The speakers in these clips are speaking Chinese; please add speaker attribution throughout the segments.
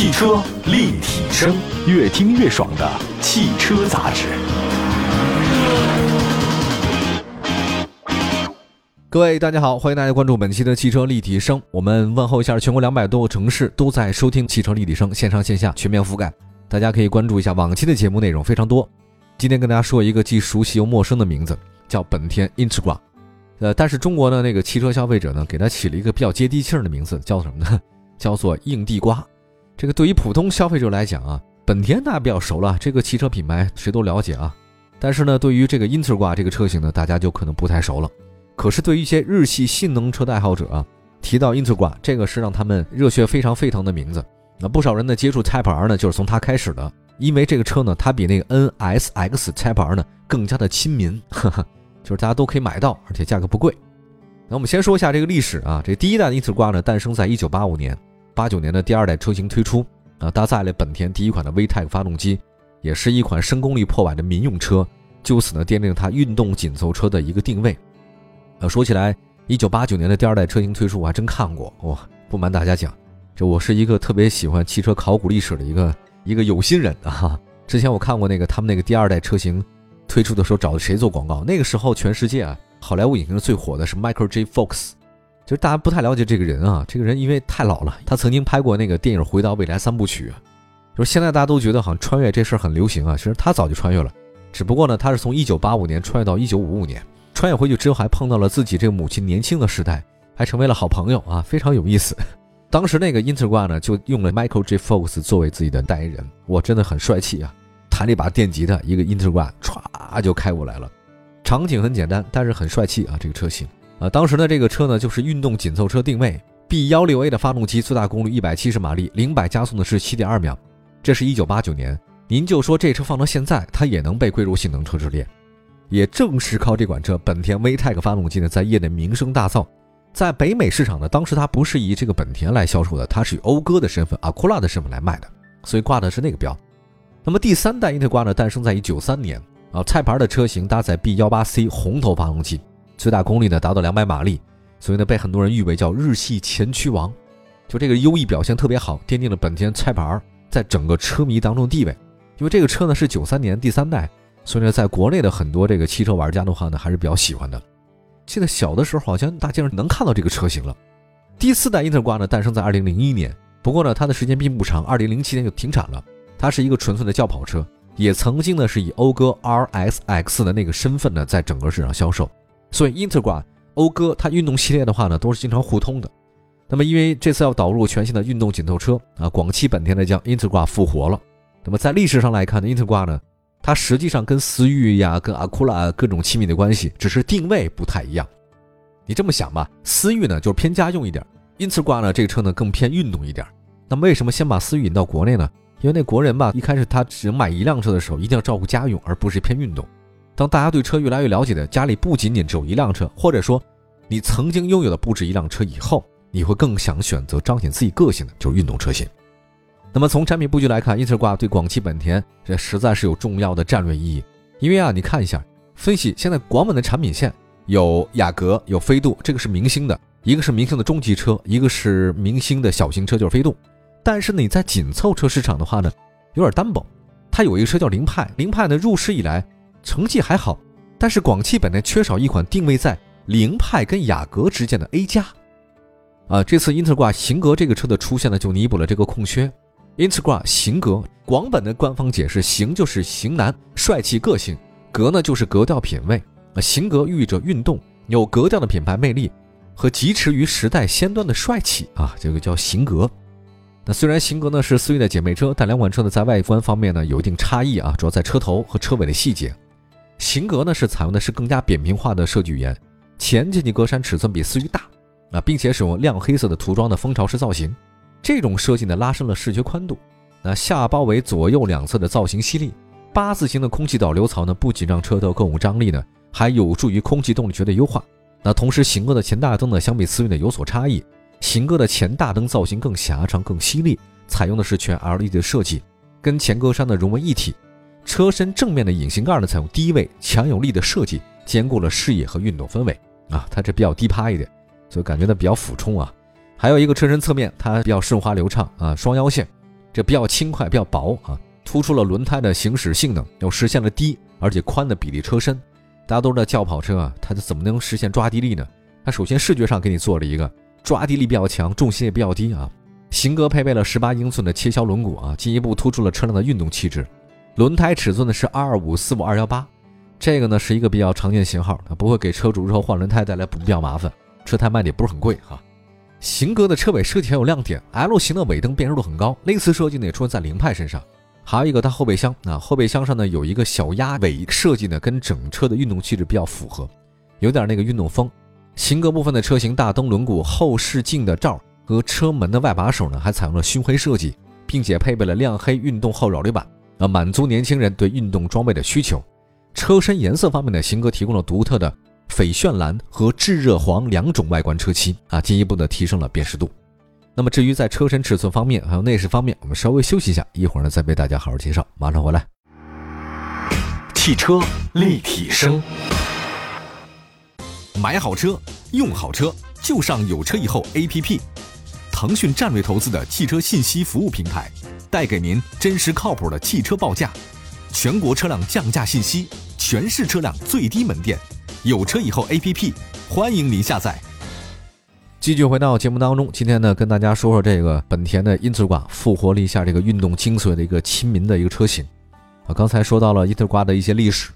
Speaker 1: 汽车立体声，越听越爽的汽车杂志。
Speaker 2: 各位大家好，欢迎大家关注本期的汽车立体声。我们问候一下全国两百多个城市都在收听汽车立体声，线上线下全面覆盖。大家可以关注一下往期的节目内容，非常多。今天跟大家说一个既熟悉又陌生的名字，叫本田 Integra。呃，但是中国的那个汽车消费者呢，给它起了一个比较接地气儿的名字，叫什么呢？叫做硬地瓜。这个对于普通消费者来讲啊，本田大家比较熟了，这个汽车品牌谁都了解啊。但是呢，对于这个 Integra 这个车型呢，大家就可能不太熟了。可是对于一些日系性能车的爱好者啊，提到 Integra，这个是让他们热血非常沸腾的名字。那不少人呢接触 Type R 呢，就是从它开始的，因为这个车呢，它比那个 NSX Type R 呢更加的亲民，就是大家都可以买到，而且价格不贵。那我们先说一下这个历史啊，这第一代 Integra 呢诞生在1985年，89年的第二代车型推出啊，搭载了本田第一款的 VTEC 发动机，也是一款升功率破百的民用车，就此呢奠定它运动紧凑车的一个定位。呃，说起来，1989年的第二代车型推出，我还真看过哇，不瞒大家讲。这我是一个特别喜欢汽车考古历史的一个一个有心人啊！之前我看过那个他们那个第二代车型推出的时候找的谁做广告？那个时候全世界啊，好莱坞影星最火的是 Michael J. Fox，就是大家不太了解这个人啊。这个人因为太老了，他曾经拍过那个电影《回到未来》三部曲，就是现在大家都觉得好像穿越这事儿很流行啊，其实他早就穿越了，只不过呢，他是从1985年穿越到1955年，穿越回去之后还碰到了自己这个母亲年轻的时代，还成为了好朋友啊，非常有意思。当时那个 Integra 呢，就用了 Michael J. Fox 作为自己的代言人，哇，真的很帅气啊！弹了一把电吉他，一个 Integra 歘就开过来了。场景很简单，但是很帅气啊！这个车型啊，当时的这个车呢，就是运动紧凑车定位，B 幺六 A 的发动机，最大功率一百七十马力，零百加速呢是七点二秒。这是一九八九年，您就说这车放到现在，它也能被归入性能车之列。也正是靠这款车，本田 VTEC 发动机呢，在业内名声大噪。在北美市场呢，当时它不是以这个本田来销售的，它是以讴歌的身份、阿库拉的身份来卖的，所以挂的是那个标。那么第三代英特挂呢，诞生在一九三年啊，菜牌的车型搭载 B 幺八 C 红头发动机，最大功率呢达到两百马力，所以呢被很多人誉为叫日系前驱王。就这个优异表现特别好，奠定了本田菜牌在整个车迷当中地位。因为这个车呢是九三年第三代，所以呢在国内的很多这个汽车玩家的话呢还是比较喜欢的。记得小的时候，好像大街上能看到这个车型了。第四代英特挂呢，诞生在二零零一年，不过呢，它的时间并不长，二零零七年就停产了。它是一个纯粹的轿跑车，也曾经呢是以讴歌 RSX 的那个身份呢，在整个市场销售。所以，Integra、讴歌它运动系列的话呢，都是经常互通的。那么因为这次要导入全新的运动紧凑车啊，广汽本田呢将英特挂复活了。那么在历史上来看呢，，Integra 呢。它实际上跟思域呀、跟阿库拉各种亲密的关系，只是定位不太一样。你这么想吧，思域呢就是偏家用一点，，Integra 呢这个车呢更偏运动一点。那么为什么先把思域引到国内呢？因为那国人吧，一开始他只买一辆车的时候，一定要照顾家用，而不是偏运动。当大家对车越来越了解的，家里不仅仅只有一辆车，或者说你曾经拥有的不止一辆车以后，你会更想选择彰显自己个性的就是运动车型。那么从产品布局来看，，inter 挂对广汽本田这实在是有重要的战略意义。因为啊，你看一下分析，现在广本的产品线有雅阁、有飞度，这个是明星的，一个是明星的中级车，一个是明星的小型车，就是飞度。但是你在紧凑车市场的话呢，有点单薄。它有一个车叫凌派，凌派呢入市以来成绩还好，但是广汽本田缺少一款定位在凌派跟雅阁之间的 A 加。啊，这次英特挂型格这个车的出现呢，就弥补了这个空缺。Integra 型格，广本的官方解释，型就是型男，帅气个性；格呢就是格调品味。啊，型格寓意着运动，有格调的品牌魅力和疾驰于时代先端的帅气啊，这个叫型格。那虽然型格呢是思域的姐妹车，但两款车呢在外观方面呢有一定差异啊，主要在车头和车尾的细节。型格呢是采用的是更加扁平化的设计语言，前进气格栅尺寸比思域大啊，并且使用亮黑色的涂装的蜂巢式造型。这种设计呢，拉伸了视觉宽度。那下包围左右两侧的造型犀利，八字形的空气导流槽呢，不仅让车头更有张力呢，还有助于空气动力学的优化。那同时，型格的前大灯呢，相比思域呢有所差异。型格的前大灯造型更狭长、更犀利，采用的是全 LED 的设计，跟前格栅呢融为一体。车身正面的隐形盖呢，采用低位强有力的设计，兼顾了视野和运动氛围啊。它这比较低趴一点，所以感觉呢比较俯冲啊。还有一个车身侧面，它比较顺滑流畅啊，双腰线，这比较轻快，比较薄啊，突出了轮胎的行驶性能，又实现了低而且宽的比例车身。大家都知道轿跑车啊，它怎么能实现抓地力呢？它首先视觉上给你做了一个抓地力比较强，重心也比较低啊。型格配备了十八英寸的切削轮毂啊，进一步突出了车辆的运动气质。轮胎尺寸呢是二二五四五二幺八，这个呢是一个比较常见型号，它不会给车主日后换轮胎带来不必要麻烦。车胎卖的也不是很贵哈。型格的车尾设计很有亮点，L 型的尾灯辨识度很高，类似设计呢也出现在凌派身上。还有一个它后备箱啊，后备箱上呢有一个小鸭尾设计呢，跟整车的运动气质比较符合，有点那个运动风。型格部分的车型大灯、轮毂、后视镜的罩和车门的外把手呢，还采用了熏黑设计，并且配备了亮黑运动后扰流板，啊，满足年轻人对运动装备的需求。车身颜色方面呢，型格提供了独特的翡炫蓝和炙热黄两种外观车漆，啊，进一步的提升了辨识度。那么至于在车身尺寸方面，还有内饰方面，我们稍微休息一下，一会儿呢再为大家好好介绍。马上回来。
Speaker 1: 汽车立体声，
Speaker 3: 买好车，用好车，就上有车以后 APP。腾讯战略投资的汽车信息服务平台，带给您真实靠谱的汽车报价，全国车辆降价信息，全市车辆最低门店。有车以后 APP，欢迎您下载。
Speaker 2: 继续回到节目当中，今天呢，跟大家说说这个本田的英特尔复活了一下这个运动精髓的一个亲民的一个车型。啊，刚才说到了英特尔的一些历史，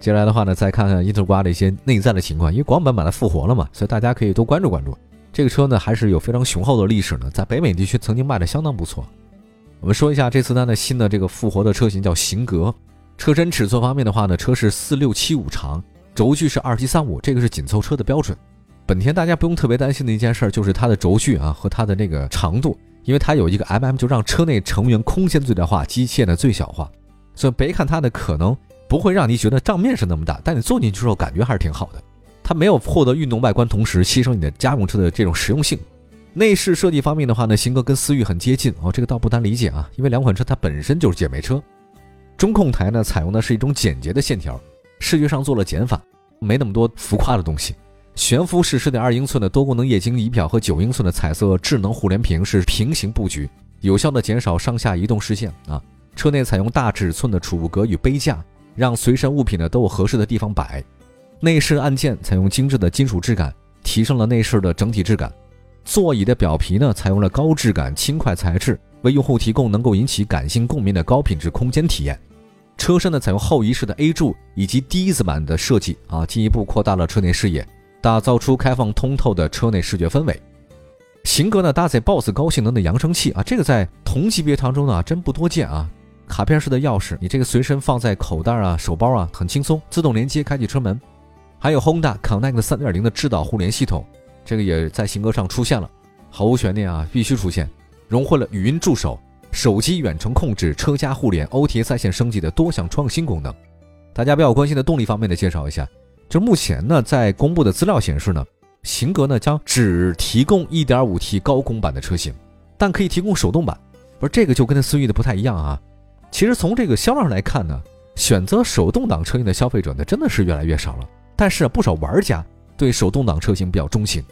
Speaker 2: 接下来的话呢，再看看英特尔的一些内在的情况。因为广本把它复活了嘛，所以大家可以多关注关注。这个车呢，还是有非常雄厚的历史呢，在北美地区曾经卖的相当不错。我们说一下这次它的新的这个复活的车型叫型格。车身尺寸方面的话呢，车是四六七五长，轴距是二七三五，这个是紧凑车的标准。本田大家不用特别担心的一件事就是它的轴距啊和它的那个长度，因为它有一个 MM，就让车内成员空间最大化，机械的最小化，所以别看它的可能不会让你觉得账面是那么大，但你坐进去之后感觉还是挺好的。它没有获得运动外观，同时牺牲你的家用车的这种实用性。内饰设计方面的话呢，型格跟思域很接近哦，这个倒不难理解啊，因为两款车它本身就是姐妹车。中控台呢采用的是一种简洁的线条，视觉上做了减法，没那么多浮夸的东西。悬浮式十点二英寸的多功能液晶仪表和九英寸的彩色智能互联屏是平行布局，有效的减少上下移动视线啊。车内采用大尺寸的储物格与杯架，让随身物品呢都有合适的地方摆。内饰按键采用精致的金属质感，提升了内饰的整体质感。座椅的表皮呢采用了高质感轻快材质，为用户提供能够引起感性共鸣的高品质空间体验。车身呢采用后移式的 A 柱以及 D 字板的设计啊，进一步扩大了车内视野。打造出开放通透的车内视觉氛围。型格呢搭载 BOSS 高性能的扬声器啊，这个在同级别当中呢真不多见啊。卡片式的钥匙，你这个随身放在口袋啊、手包啊，很轻松。自动连接开启车门，还有 Honda Connect 三点零的智导互联系统，这个也在型格上出现了，毫无悬念啊，必须出现。融汇了语音助手、手机远程控制、车家互联、OTA 在线升级的多项创新功能。大家比较关心的动力方面的介绍一下。就目前呢，在公布的资料显示呢，型格呢将只提供 1.5T 高功版的车型，但可以提供手动版。不是这个就跟思域的不太一样啊。其实从这个销量上来看呢，选择手动挡车型的消费者呢真的是越来越少了。但是不少玩家对手动挡车型比较钟情。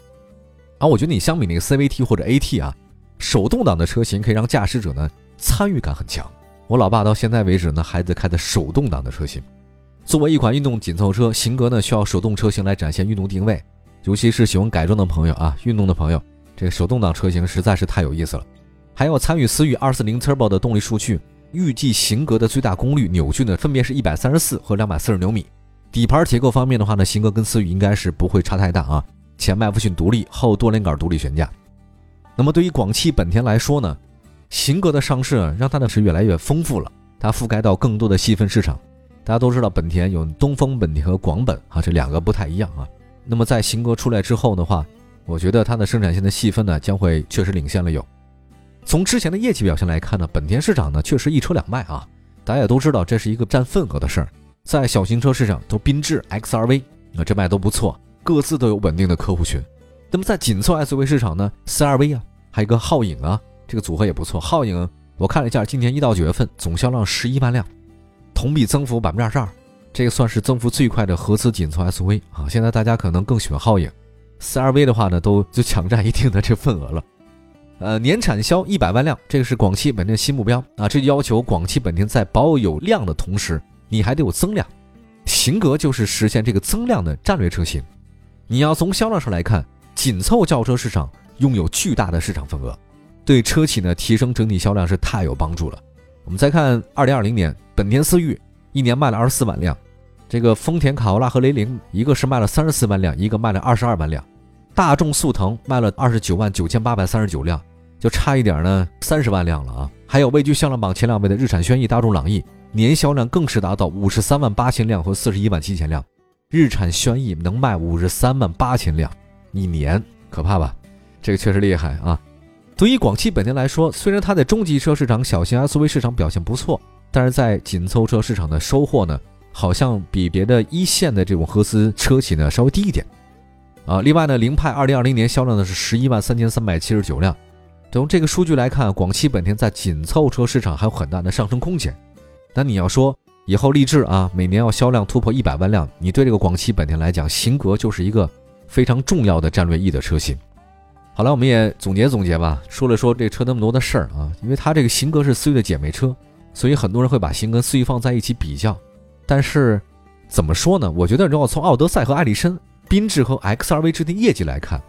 Speaker 2: 啊我觉得你相比那个 CVT 或者 AT 啊，手动挡的车型可以让驾驶者呢参与感很强。我老爸到现在为止呢还在开的手动挡的车型。作为一款运动紧凑车，型格呢需要手动车型来展现运动定位，尤其是喜欢改装的朋友啊，运动的朋友，这个手动挡车型实在是太有意思了。还要参与思域240 Turbo 的动力数据，预计型格的最大功率扭矩呢分别是一百三十四和两百四十牛米。底盘结构方面的话呢，型格跟思域应该是不会差太大啊，前麦弗逊独立，后多连杆独立悬架。那么对于广汽本田来说呢，型格的上市让它的是越来越丰富了，它覆盖到更多的细分市场。大家都知道，本田有东风本田和广本啊，这两个不太一样啊。那么在型格出来之后的话，我觉得它的生产线的细分呢，将会确实领先了有。从之前的业绩表现来看呢，本田市场呢确实一车两卖啊。大家也都知道，这是一个占份额的事儿。在小型车市场，都缤智、XRV 啊，这卖都不错，各自都有稳定的客户群。那么在紧凑 SUV 市场呢，CRV 啊，还有一个皓影啊，这个组合也不错。皓影我看了一下，今年一到九月份总销量十一万辆。同比增幅百分之二十二，这个算是增幅最快的合资紧凑 SUV 啊！现在大家可能更喜欢皓影，CRV 的话呢，都就抢占一定的这份额了。呃，年产销一百万辆，这个是广汽本田新目标啊。这要求广汽本田在保有量的同时，你还得有增量。型格就是实现这个增量的战略车型。你要从销量上来看，紧凑轿车市场拥有巨大的市场份额，对车企呢提升整体销量是太有帮助了。我们再看二零二零年，本田思域一年卖了二十四万辆，这个丰田卡罗拉和雷凌一个是卖了三十四万辆，一个卖了二十二万辆，大众速腾卖了二十九万九千八百三十九辆。就差一点呢，三十万辆了啊！还有位居销量榜前两位的日产轩逸、大众朗逸，年销量更是达到五十三万八千辆和四十一万七千辆。日产轩逸能卖五十三万八千辆一年，可怕吧？这个确实厉害啊！对于广汽本田来说，虽然它在中级车市场、小型 SUV 市场表现不错，但是在紧凑车市场的收获呢，好像比别的一线的这种合资车企呢稍微低一点啊。另外呢，凌派二零二零年销量呢是十一万三千三百七十九辆。从这个数据来看，广汽本田在紧凑车市场还有很大的上升空间。但你要说以后立志啊，每年要销量突破一百万辆，你对这个广汽本田来讲，型格就是一个非常重要的战略意义的车型。好了，我们也总结总结吧，说了说这车那么多的事儿啊，因为它这个型格是思域的姐妹车，所以很多人会把型跟思域放在一起比较。但是怎么说呢？我觉得如果从奥德赛和艾力绅、缤智和 XRV 之间的业绩来看。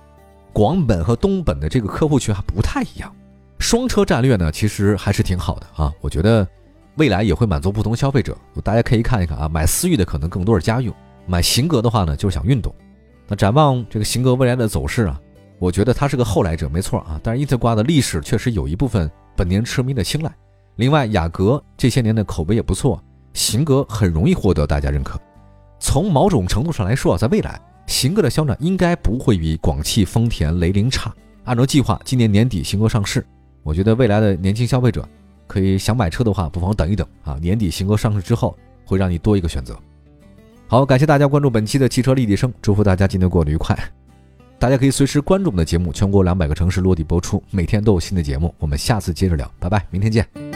Speaker 2: 广本和东本的这个客户群还不太一样，双车战略呢，其实还是挺好的啊。我觉得未来也会满足不同消费者，大家可以看一看啊。买思域的可能更多是家用，买型格的话呢，就是想运动。那展望这个型格未来的走势啊，我觉得它是个后来者，没错啊。但是伊特挂的历史确实有一部分本田车迷的青睐。另外，雅阁这些年的口碑也不错，型格很容易获得大家认可。从某种程度上来说啊，在未来。型格的销量应该不会比广汽、丰田、雷凌差。按照计划，今年年底型格上市。我觉得未来的年轻消费者可以想买车的话，不妨等一等啊。年底新歌上市之后，会让你多一个选择。好，感谢大家关注本期的汽车立体声，祝福大家今天过得愉快。大家可以随时关注我们的节目，全国两百个城市落地播出，每天都有新的节目。我们下次接着聊，拜拜，明天见。